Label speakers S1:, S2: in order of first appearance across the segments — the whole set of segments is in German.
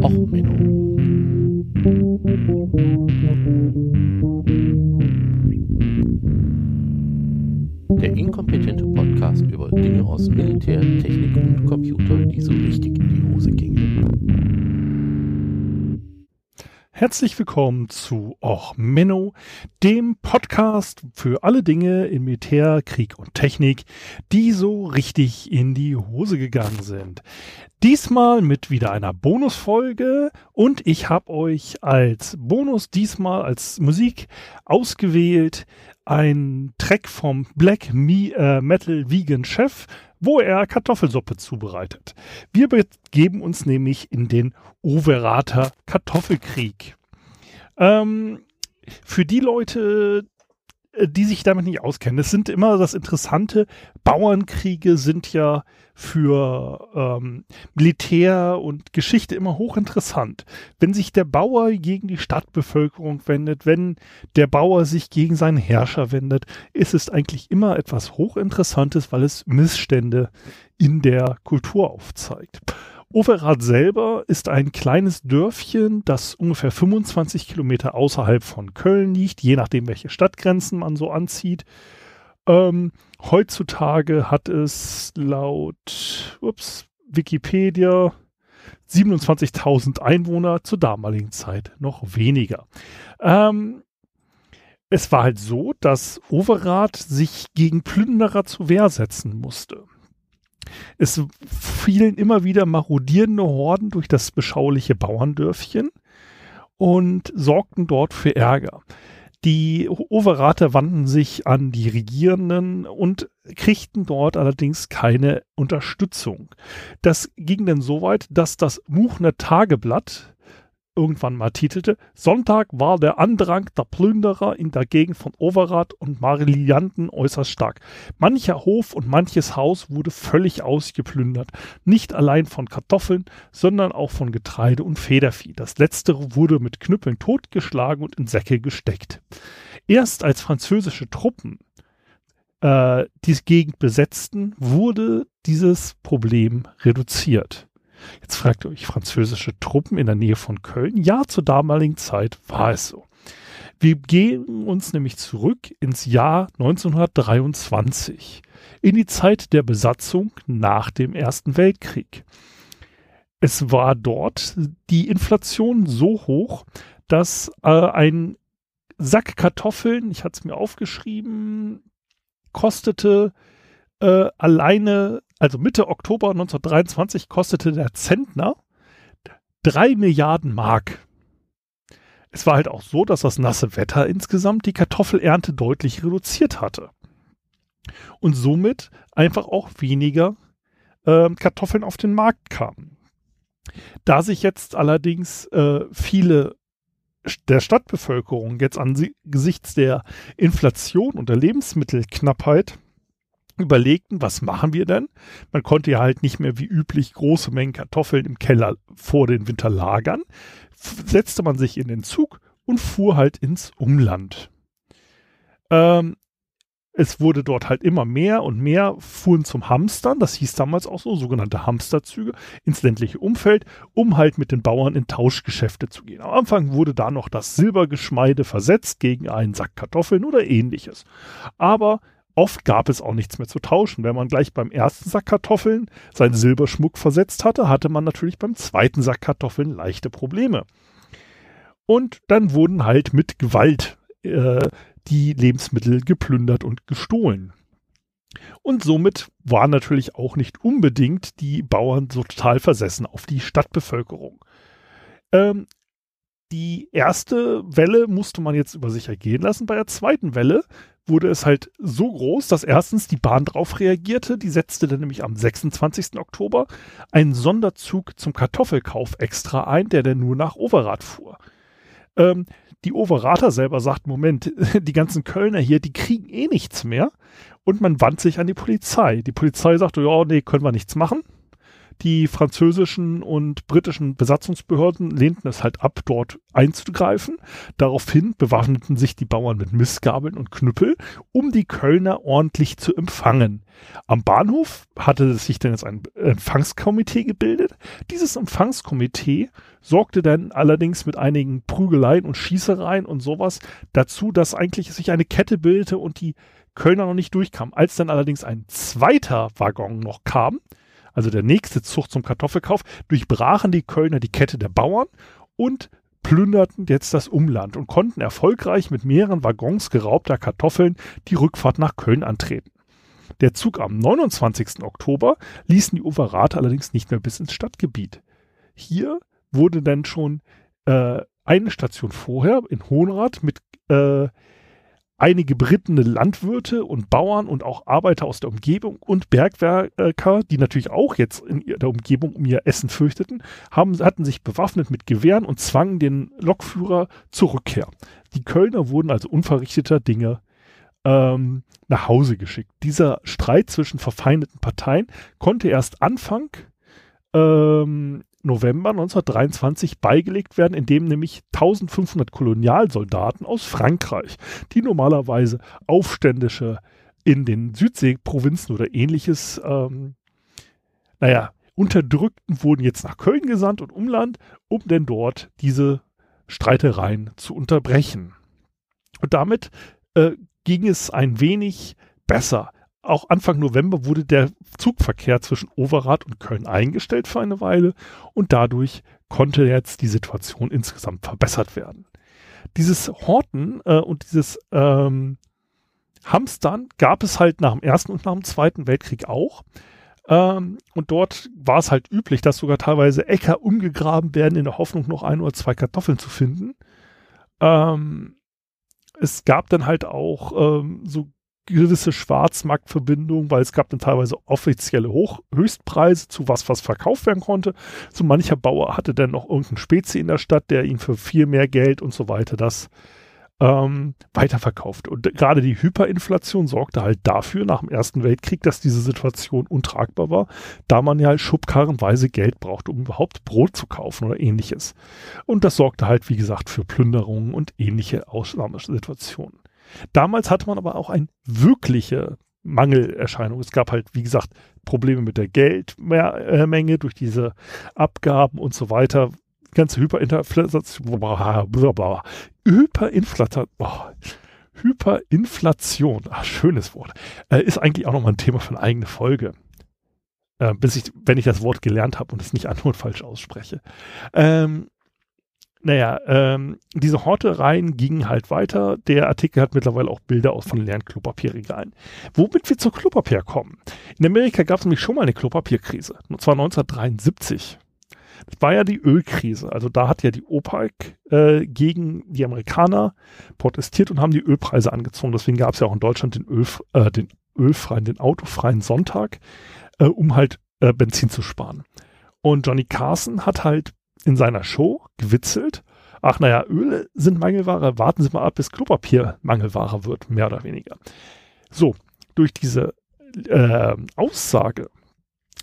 S1: Och, Menno. Der inkompetente Podcast über Dinge aus Militär, Technik und Computer, die so richtig in die Hose gingen.
S2: Herzlich willkommen zu Och Menno, dem Podcast für alle Dinge in Militär, Krieg und Technik, die so richtig in die Hose gegangen sind. Diesmal mit wieder einer Bonusfolge und ich habe euch als Bonus diesmal als Musik ausgewählt ein Track vom Black Me, äh, Metal Vegan Chef wo er Kartoffelsuppe zubereitet. Wir begeben uns nämlich in den Overater Kartoffelkrieg. Ähm, für die Leute, die sich damit nicht auskennen. Es sind immer das Interessante, Bauernkriege sind ja für ähm, Militär und Geschichte immer hochinteressant. Wenn sich der Bauer gegen die Stadtbevölkerung wendet, wenn der Bauer sich gegen seinen Herrscher wendet, ist es eigentlich immer etwas hochinteressantes, weil es Missstände in der Kultur aufzeigt. Overath selber ist ein kleines Dörfchen, das ungefähr 25 Kilometer außerhalb von Köln liegt, je nachdem, welche Stadtgrenzen man so anzieht. Ähm, heutzutage hat es laut ups, Wikipedia 27.000 Einwohner, zur damaligen Zeit noch weniger. Ähm, es war halt so, dass Overath sich gegen Plünderer zur Wehr setzen musste. Es fielen immer wieder marodierende Horden durch das beschauliche Bauerndörfchen und sorgten dort für Ärger. Die Overater wandten sich an die Regierenden und kriegten dort allerdings keine Unterstützung. Das ging dann so weit, dass das Muchner Tageblatt irgendwann mal titelte, Sonntag war der Andrang der Plünderer in der Gegend von Overath und Marillianten äußerst stark. Mancher Hof und manches Haus wurde völlig ausgeplündert. Nicht allein von Kartoffeln, sondern auch von Getreide und Federvieh. Das letztere wurde mit Knüppeln totgeschlagen und in Säcke gesteckt. Erst als französische Truppen äh, die Gegend besetzten, wurde dieses Problem reduziert. Jetzt fragt ihr euch, französische Truppen in der Nähe von Köln? Ja, zur damaligen Zeit war es so. Wir gehen uns nämlich zurück ins Jahr 1923, in die Zeit der Besatzung nach dem Ersten Weltkrieg. Es war dort die Inflation so hoch, dass äh, ein Sack Kartoffeln, ich hatte es mir aufgeschrieben, kostete äh, alleine also Mitte Oktober 1923 kostete der Zentner drei Milliarden Mark. Es war halt auch so, dass das nasse Wetter insgesamt die Kartoffelernte deutlich reduziert hatte. Und somit einfach auch weniger äh, Kartoffeln auf den Markt kamen. Da sich jetzt allerdings äh, viele der Stadtbevölkerung jetzt angesichts der Inflation und der Lebensmittelknappheit überlegten, was machen wir denn? Man konnte ja halt nicht mehr wie üblich große Mengen Kartoffeln im Keller vor den Winter lagern. Setzte man sich in den Zug und fuhr halt ins Umland. Ähm, es wurde dort halt immer mehr und mehr fuhren zum Hamstern, das hieß damals auch so, sogenannte Hamsterzüge, ins ländliche Umfeld, um halt mit den Bauern in Tauschgeschäfte zu gehen. Am Anfang wurde da noch das Silbergeschmeide versetzt gegen einen Sack Kartoffeln oder ähnliches. Aber Oft gab es auch nichts mehr zu tauschen. Wenn man gleich beim ersten Sack Kartoffeln seinen Silberschmuck versetzt hatte, hatte man natürlich beim zweiten Sack Kartoffeln leichte Probleme. Und dann wurden halt mit Gewalt äh, die Lebensmittel geplündert und gestohlen. Und somit waren natürlich auch nicht unbedingt die Bauern so total versessen auf die Stadtbevölkerung. Ähm, die erste Welle musste man jetzt über sich ergehen lassen. Bei der zweiten Welle wurde es halt so groß, dass erstens die Bahn darauf reagierte. Die setzte dann nämlich am 26. Oktober einen Sonderzug zum Kartoffelkauf extra ein, der dann nur nach Overath fuhr. Ähm, die Overater selber sagt, Moment, die ganzen Kölner hier, die kriegen eh nichts mehr. Und man wandte sich an die Polizei. Die Polizei sagte, ja, nee, können wir nichts machen. Die französischen und britischen Besatzungsbehörden lehnten es halt ab, dort einzugreifen. Daraufhin bewaffneten sich die Bauern mit Mistgabeln und Knüppel, um die Kölner ordentlich zu empfangen. Am Bahnhof hatte sich dann jetzt ein Empfangskomitee gebildet. Dieses Empfangskomitee sorgte dann allerdings mit einigen Prügeleien und Schießereien und sowas dazu, dass eigentlich sich eine Kette bildete und die Kölner noch nicht durchkamen. Als dann allerdings ein zweiter Waggon noch kam, also der nächste Zug zum Kartoffelkauf, durchbrachen die Kölner die Kette der Bauern und plünderten jetzt das Umland und konnten erfolgreich mit mehreren Waggons geraubter Kartoffeln die Rückfahrt nach Köln antreten. Der Zug am 29. Oktober ließen die Overath allerdings nicht mehr bis ins Stadtgebiet. Hier wurde dann schon äh, eine Station vorher in Hohenrath mit äh, einige berittene Landwirte und Bauern und auch Arbeiter aus der Umgebung und Bergwerker, die natürlich auch jetzt in der Umgebung um ihr Essen fürchteten, haben, hatten sich bewaffnet mit Gewehren und zwangen den Lokführer zur Rückkehr. Die Kölner wurden also unverrichteter Dinge ähm, nach Hause geschickt. Dieser Streit zwischen verfeindeten Parteien konnte erst Anfang ähm, November 1923 beigelegt werden, indem nämlich 1500 Kolonialsoldaten aus Frankreich, die normalerweise Aufständische in den Südseeprovinzen oder ähnliches, ähm, naja, Unterdrückten wurden jetzt nach Köln gesandt und Umland, um denn dort diese Streitereien zu unterbrechen. Und damit äh, ging es ein wenig besser auch Anfang November wurde der Zugverkehr zwischen Overath und Köln eingestellt für eine Weile und dadurch konnte jetzt die Situation insgesamt verbessert werden. Dieses Horten äh, und dieses ähm, Hamstern gab es halt nach dem Ersten und nach dem Zweiten Weltkrieg auch. Ähm, und dort war es halt üblich, dass sogar teilweise Äcker umgegraben werden, in der Hoffnung, noch ein oder zwei Kartoffeln zu finden. Ähm, es gab dann halt auch ähm, so gewisse Schwarzmarktverbindungen, weil es gab dann teilweise offizielle Hoch Höchstpreise zu was, was verkauft werden konnte. So mancher Bauer hatte dann noch irgendeinen Spezi in der Stadt, der ihn für viel mehr Geld und so weiter das ähm, weiterverkauft. Und gerade die Hyperinflation sorgte halt dafür nach dem Ersten Weltkrieg, dass diese Situation untragbar war, da man ja schubkarrenweise Geld brauchte, um überhaupt Brot zu kaufen oder ähnliches. Und das sorgte halt, wie gesagt, für Plünderungen und ähnliche Ausnahmesituationen. Damals hatte man aber auch eine wirkliche Mangelerscheinung. Es gab halt, wie gesagt, Probleme mit der Geldmenge durch diese Abgaben und so weiter. Die ganze Hyperinflation, Hyperinflation, Hyperinflation, ach, schönes Wort, äh, ist eigentlich auch nochmal ein Thema für eine eigene Folge. Äh, bis ich, wenn ich das Wort gelernt habe und es nicht andauernd falsch ausspreche. Ähm, naja, ähm, diese Hortereien gingen halt weiter. Der Artikel hat mittlerweile auch Bilder aus von leeren Klopapierregalen. Womit wir zur Klopapier kommen. In Amerika gab es nämlich schon mal eine Klopapierkrise. Und zwar 1973. Das war ja die Ölkrise. Also da hat ja die OPEC äh, gegen die Amerikaner protestiert und haben die Ölpreise angezogen. Deswegen gab es ja auch in Deutschland den, Öl, äh, den ölfreien, den autofreien Sonntag, äh, um halt äh, Benzin zu sparen. Und Johnny Carson hat halt in seiner Show gewitzelt. Ach naja, Öle sind Mangelware, warten Sie mal ab, bis Klopapier Mangelware wird, mehr oder weniger. So, durch diese äh, Aussage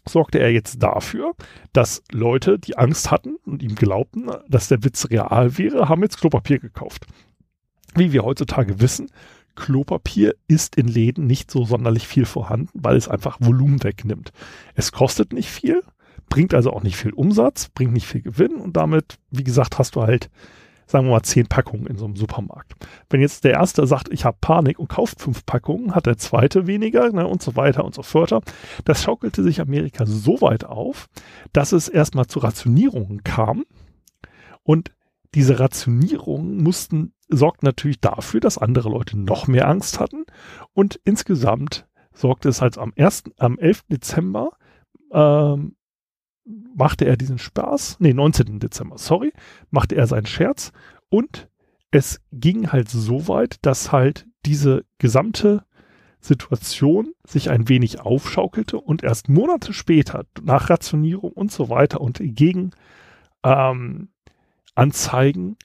S2: sorgte er jetzt dafür, dass Leute, die Angst hatten und ihm glaubten, dass der Witz real wäre, haben jetzt Klopapier gekauft. Wie wir heutzutage wissen, Klopapier ist in Läden nicht so sonderlich viel vorhanden, weil es einfach Volumen wegnimmt. Es kostet nicht viel, bringt also auch nicht viel Umsatz, bringt nicht viel Gewinn und damit, wie gesagt, hast du halt, sagen wir mal, zehn Packungen in so einem Supermarkt. Wenn jetzt der erste sagt, ich habe Panik und kauft fünf Packungen, hat der zweite weniger ne, und so weiter und so fort. Das schaukelte sich Amerika so weit auf, dass es erstmal zu Rationierungen kam und diese Rationierungen mussten, sorgten natürlich dafür, dass andere Leute noch mehr Angst hatten und insgesamt sorgte es halt am 1., am 11. Dezember ähm, machte er diesen Spaß, nee, 19. Dezember, sorry, machte er seinen Scherz und es ging halt so weit, dass halt diese gesamte Situation sich ein wenig aufschaukelte und erst Monate später, nach Rationierung und so weiter und gegen ähm, Anzeigen,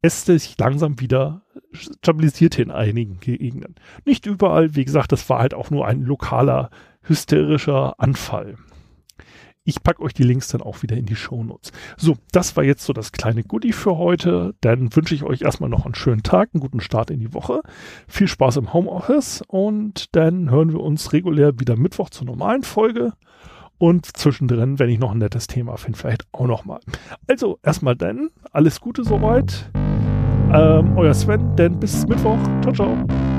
S2: es sich langsam wieder stabilisierte in einigen Gegenden. Nicht überall, wie gesagt, das war halt auch nur ein lokaler hysterischer Anfall. Ich packe euch die Links dann auch wieder in die Shownotes. So, das war jetzt so das kleine Goodie für heute. Dann wünsche ich euch erstmal noch einen schönen Tag, einen guten Start in die Woche. Viel Spaß im Homeoffice und dann hören wir uns regulär wieder Mittwoch zur normalen Folge. Und zwischendrin, wenn ich noch ein nettes Thema finde, vielleicht auch nochmal. Also erstmal dann, alles Gute soweit. Ähm, euer Sven, denn bis Mittwoch. Ciao, ciao.